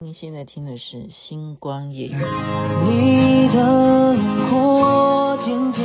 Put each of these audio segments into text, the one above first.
您现在听的是《星光夜》。你的轮廓渐渐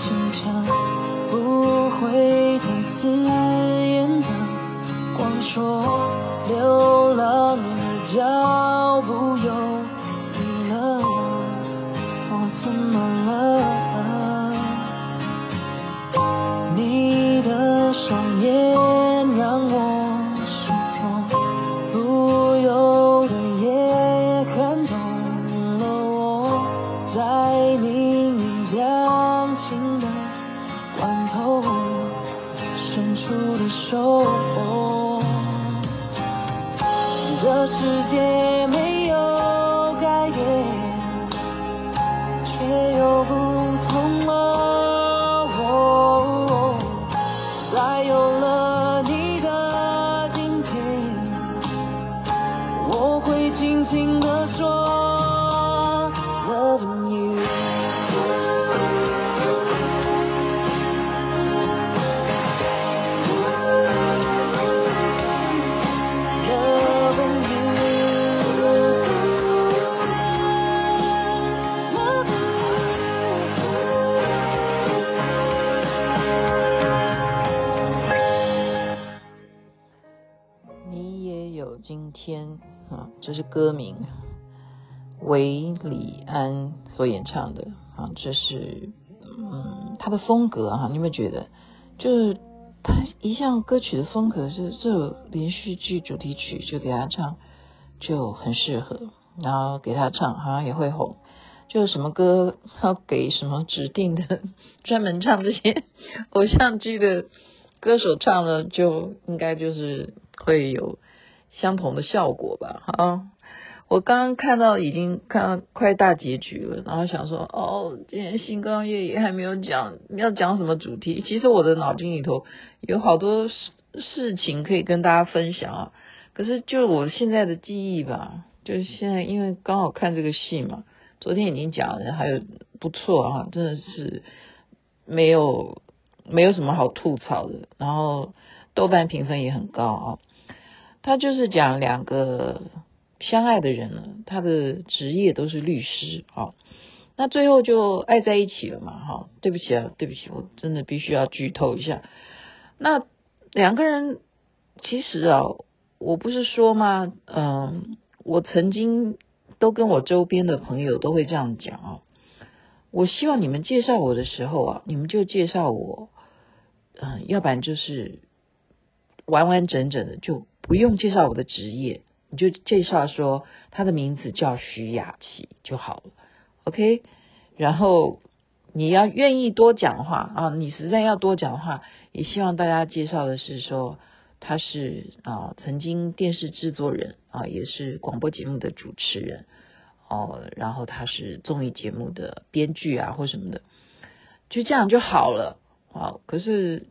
清澈，不会再刺眼的光说，流浪的脚今天啊这是歌名，韦礼安所演唱的啊，这是嗯他的风格哈，你有没有觉得，就是他一向歌曲的风格是这连续剧主题曲就给他唱就很适合，然后给他唱好像也会红，就什么歌要给什么指定的 专门唱这些偶像剧的歌手唱了，就应该就是会有。相同的效果吧，啊！我刚刚看到已经看到快大结局了，然后想说，哦，今天星光夜也还没有讲要讲什么主题。其实我的脑筋里头有好多事事情可以跟大家分享啊，可是就我现在的记忆吧，就是现在因为刚好看这个戏嘛，昨天已经讲了，还有不错啊，真的是没有没有什么好吐槽的，然后豆瓣评分也很高啊。他就是讲两个相爱的人了，他的职业都是律师啊，那最后就爱在一起了嘛，哈，对不起啊，对不起，我真的必须要剧透一下。那两个人其实啊，我不是说吗？嗯，我曾经都跟我周边的朋友都会这样讲啊，我希望你们介绍我的时候啊，你们就介绍我，嗯，要不然就是完完整整的就。不用介绍我的职业，你就介绍说他的名字叫徐雅琪就好了，OK？然后你要愿意多讲话啊，你实在要多讲话，也希望大家介绍的是说他是啊曾经电视制作人啊，也是广播节目的主持人哦，然后他是综艺节目的编剧啊或什么的，就这样就好了啊。可是。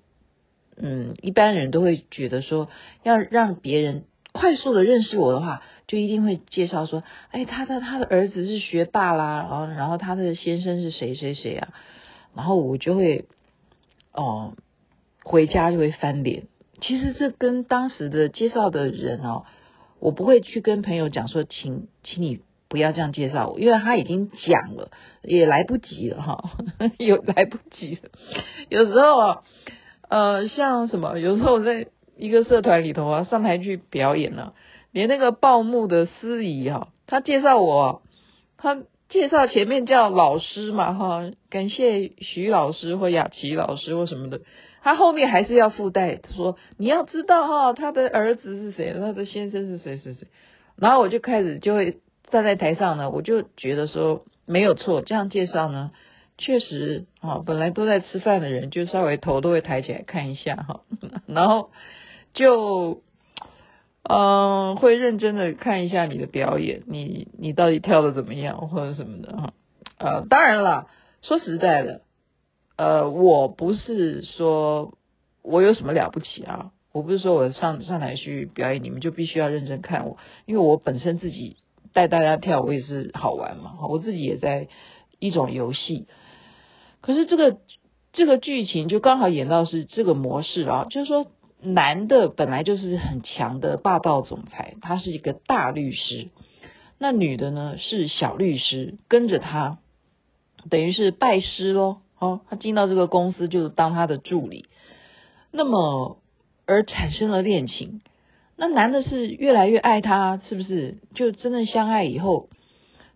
嗯，一般人都会觉得说，要让别人快速的认识我的话，就一定会介绍说，哎，他的他的儿子是学霸啦，然后然后他的先生是谁谁谁啊，然后我就会，哦，回家就会翻脸。其实这跟当时的介绍的人哦，我不会去跟朋友讲说，请请你不要这样介绍我，因为他已经讲了，也来不及了哈，有来不及了，有时候啊。呃，像什么？有时候我在一个社团里头啊，上台去表演了，连那个报幕的司仪哈，他介绍我，他介绍前面叫老师嘛哈，感谢徐老师或雅琪老师或什么的，他后面还是要附带说，你要知道哈，他的儿子是谁，他的先生是谁谁谁，然后我就开始就会站在台上呢，我就觉得说没有错，这样介绍呢。确实啊，本来都在吃饭的人，就稍微头都会抬起来看一下哈，然后就嗯，会认真的看一下你的表演，你你到底跳的怎么样或者什么的哈。呃，当然了，说实在的，呃，我不是说我有什么了不起啊，我不是说我上上台去表演，你们就必须要认真看我，因为我本身自己带大家跳，我也是好玩嘛，我自己也在一种游戏。可是这个这个剧情就刚好演到是这个模式啊，就是说男的本来就是很强的霸道总裁，他是一个大律师。那女的呢是小律师，跟着他，等于是拜师喽。哦，他进到这个公司就当他的助理。那么而产生了恋情，那男的是越来越爱她，是不是？就真的相爱以后，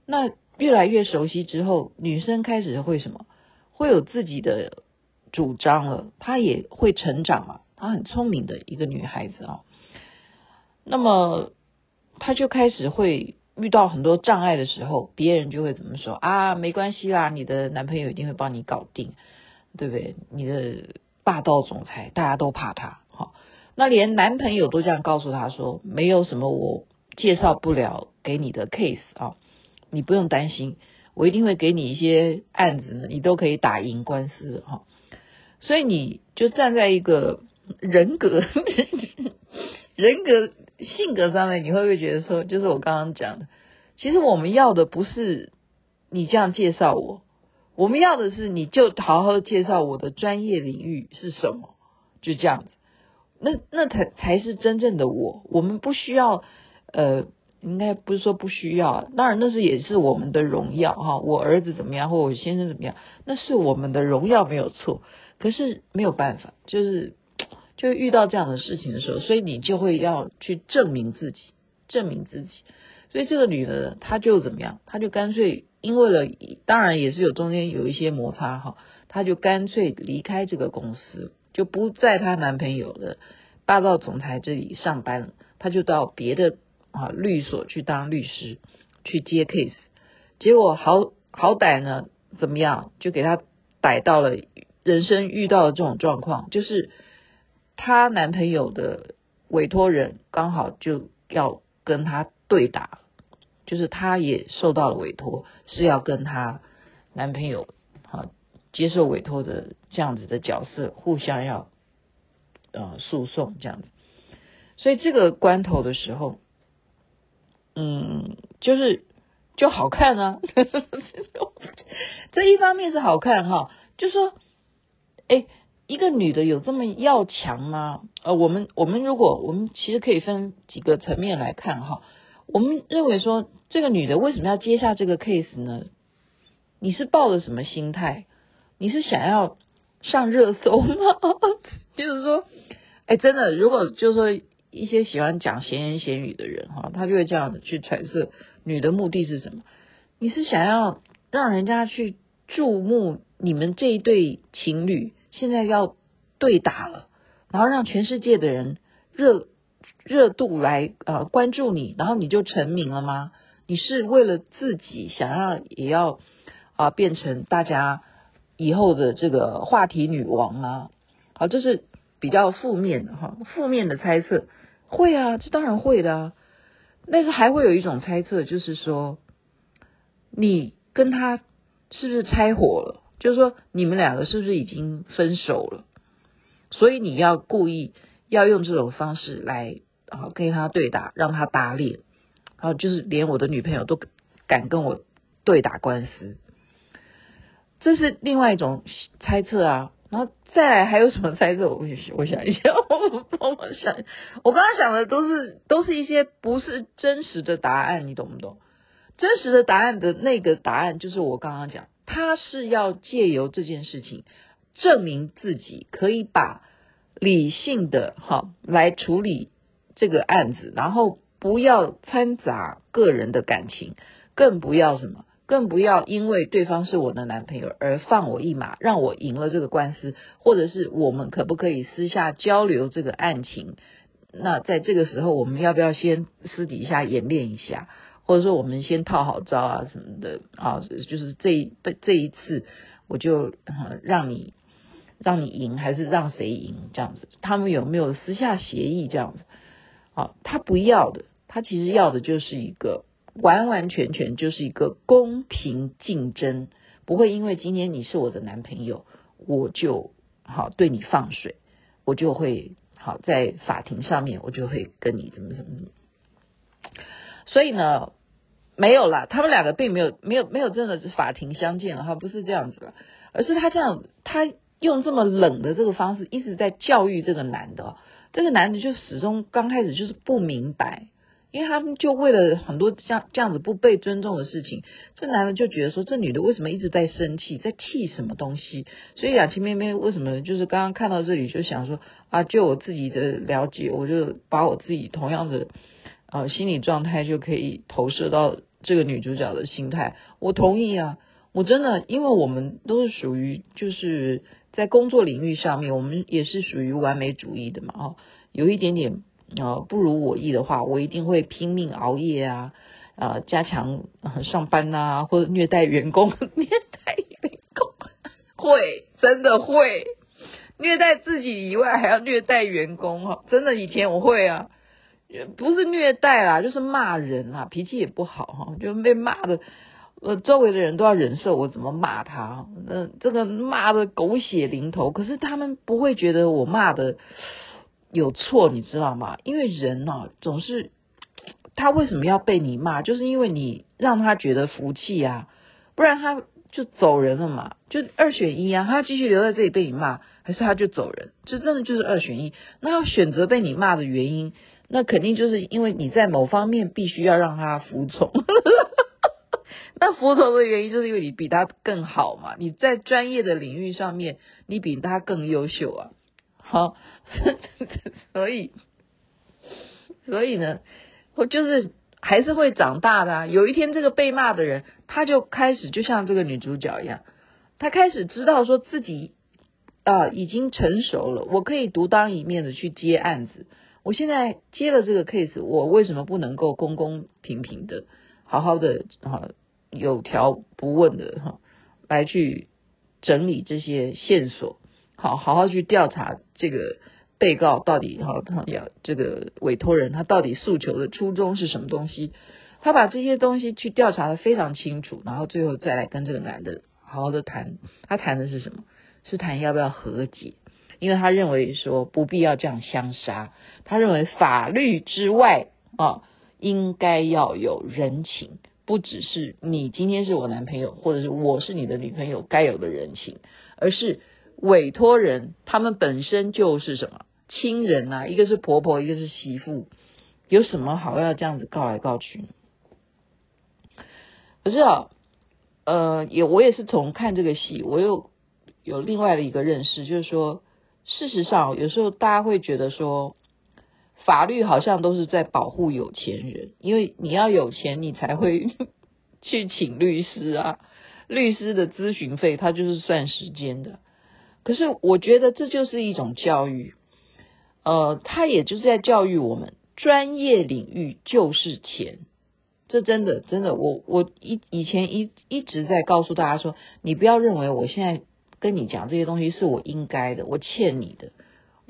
那越来越熟悉之后，女生开始会什么？会有自己的主张了，她也会成长嘛。她很聪明的一个女孩子啊。那么她就开始会。遇到很多障碍的时候，别人就会怎么说啊？没关系啦，你的男朋友一定会帮你搞定，对不对？你的霸道总裁，大家都怕他。好，那连男朋友都这样告诉他说，没有什么我介绍不了给你的 case 啊，你不用担心，我一定会给你一些案子，你都可以打赢官司哈。所以你就站在一个人格。人格性格上面，你会不会觉得说，就是我刚刚讲的，其实我们要的不是你这样介绍我，我们要的是你就好好介绍我的专业领域是什么，就这样子，那那才才是真正的我。我们不需要，呃，应该不是说不需要，当然那是也是我们的荣耀哈。我儿子怎么样，或我先生怎么样，那是我们的荣耀没有错。可是没有办法，就是。就遇到这样的事情的时候，所以你就会要去证明自己，证明自己。所以这个女的，她就怎么样？她就干脆因为了，当然也是有中间有一些摩擦哈，她就干脆离开这个公司，就不在她男朋友的霸道总裁这里上班了，她就到别的啊律所去当律师，去接 case。结果好好歹呢，怎么样？就给她逮到了人生遇到的这种状况，就是。她男朋友的委托人刚好就要跟她对打，就是她也受到了委托，是要跟她男朋友啊接受委托的这样子的角色，互相要呃诉讼这样子。所以这个关头的时候，嗯，就是就好看啊，这一方面是好看哈，就说哎。一个女的有这么要强吗？呃，我们我们如果我们其实可以分几个层面来看哈。我们认为说，这个女的为什么要接下这个 case 呢？你是抱着什么心态？你是想要上热搜吗？就是说，哎，真的，如果就是说一些喜欢讲闲言闲语的人哈，他就会这样子去揣测女的目的是什么？你是想要让人家去注目你们这一对情侣？现在要对打了，然后让全世界的人热热度来呃关注你，然后你就成名了吗？你是为了自己想要也要啊、变成大家以后的这个话题女王啊？好，这是比较负面的哈，负面的猜测会啊，这当然会的啊。但是还会有一种猜测，就是说你跟他是不是拆伙了？就是说，你们两个是不是已经分手了？所以你要故意要用这种方式来啊跟他对打，让他打脸，然后就是连我的女朋友都敢跟我对打官司，这是另外一种猜测啊。然后再来还有什么猜测？我我想一下，我我想，我刚刚想的都是都是一些不是真实的答案，你懂不懂？真实的答案的那个答案就是我刚刚讲。他是要借由这件事情证明自己可以把理性的哈来处理这个案子，然后不要掺杂个人的感情，更不要什么，更不要因为对方是我的男朋友而放我一马，让我赢了这个官司，或者是我们可不可以私下交流这个案情？那在这个时候，我们要不要先私底下演练一下？或者说我们先套好招啊什么的啊，就是这一这一次我就让你让你赢还是让谁赢这样子？他们有没有私下协议这样子？啊，他不要的，他其实要的就是一个完完全全就是一个公平竞争，不会因为今天你是我的男朋友，我就好对你放水，我就会好在法庭上面我就会跟你怎么怎么，所以呢。没有啦，他们两个并没有没有没有真的是法庭相见了哈，不是这样子了，而是他这样，他用这么冷的这个方式一直在教育这个男的，这个男的就始终刚开始就是不明白。因为他们就为了很多这样这样子不被尊重的事情，这男的就觉得说，这女的为什么一直在生气，在气什么东西？所以雅琪妹妹为什么就是刚刚看到这里就想说啊，就我自己的了解，我就把我自己同样的呃心理状态就可以投射到这个女主角的心态。我同意啊，我真的，因为我们都是属于就是在工作领域上面，我们也是属于完美主义的嘛，哦，有一点点。呃，不如我意的话，我一定会拼命熬夜啊，呃，加强、上班啊，或者虐待员工，虐待员工会真的会虐待自己以外，还要虐待员工哈，真的以前我会啊，不是虐待啦，就是骂人啊，脾气也不好哈，就被骂的，呃，周围的人都要忍受我怎么骂他，那这个骂的狗血淋头，可是他们不会觉得我骂的。有错，你知道吗？因为人呢、啊，总是他为什么要被你骂？就是因为你让他觉得服气啊，不然他就走人了嘛。就二选一啊，他继续留在这里被你骂，还是他就走人？这真的就是二选一。那要选择被你骂的原因，那肯定就是因为你在某方面必须要让他服从。那服从的原因，就是因为你比他更好嘛。你在专业的领域上面，你比他更优秀啊。好。所以，所以呢，我就是还是会长大的啊。有一天，这个被骂的人，他就开始就像这个女主角一样，他开始知道说自己啊、已经成熟了，我可以独当一面的去接案子。我现在接了这个 case，我为什么不能够公公平平的、好好的啊有条不紊的哈来去整理这些线索，好好好去调查这个。被告到底哈，他要这个委托人，他到底诉求的初衷是什么东西？他把这些东西去调查得非常清楚，然后最后再来跟这个男的好好的谈。他谈的是什么？是谈要不要和解？因为他认为说不必要这样相杀。他认为法律之外啊，应该要有人情，不只是你今天是我男朋友，或者是我是你的女朋友该有的人情，而是委托人他们本身就是什么？亲人啊，一个是婆婆，一个是媳妇，有什么好要这样子告来告去？可是啊，呃，也我也是从看这个戏，我又有另外的一个认识，就是说，事实上有时候大家会觉得说，法律好像都是在保护有钱人，因为你要有钱，你才会 去请律师啊，律师的咨询费他就是算时间的。可是我觉得这就是一种教育。呃，他也就是在教育我们，专业领域就是钱，这真的真的，我我以以前一一直在告诉大家说，你不要认为我现在跟你讲这些东西是我应该的，我欠你的，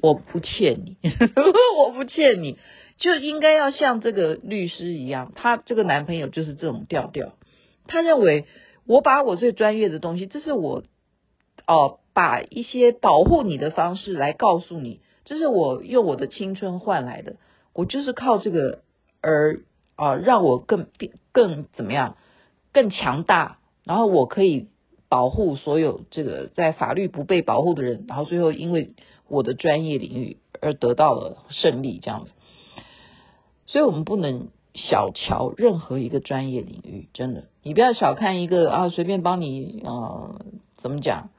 我不欠你，我不欠你，就应该要像这个律师一样，他这个男朋友就是这种调调，他认为我把我最专业的东西，这是我哦、把一些保护你的方式来告诉你。这是我用我的青春换来的，我就是靠这个而啊、让我更变更怎么样，更强大，然后我可以保护所有这个在法律不被保护的人，然后最后因为我的专业领域而得到了胜利，这样子。所以我们不能小瞧任何一个专业领域，真的，你不要小看一个啊，随便帮你啊、呃，怎么讲？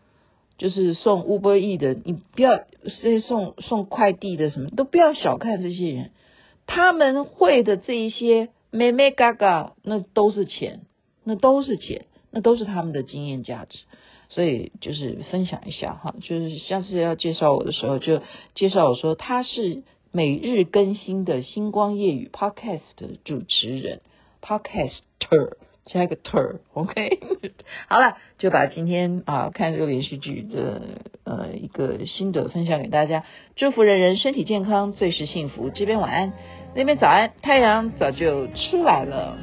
就是送 Uber E 的，你不要这些送送快递的，什么都不要小看这些人，他们会的这一些眉眉角角，那都是钱，那都是钱，那都是他们的经验价值。所以就是分享一下哈，就是下次要介绍我的时候，就介绍我说他是每日更新的星光夜语 Podcast 的主持人，Podcaster。加一个腿儿，OK，好了，就把今天啊看这个连续剧的呃一个心得分享给大家，祝福人人身体健康，最是幸福。这边晚安，那边早安，太阳早就出来了。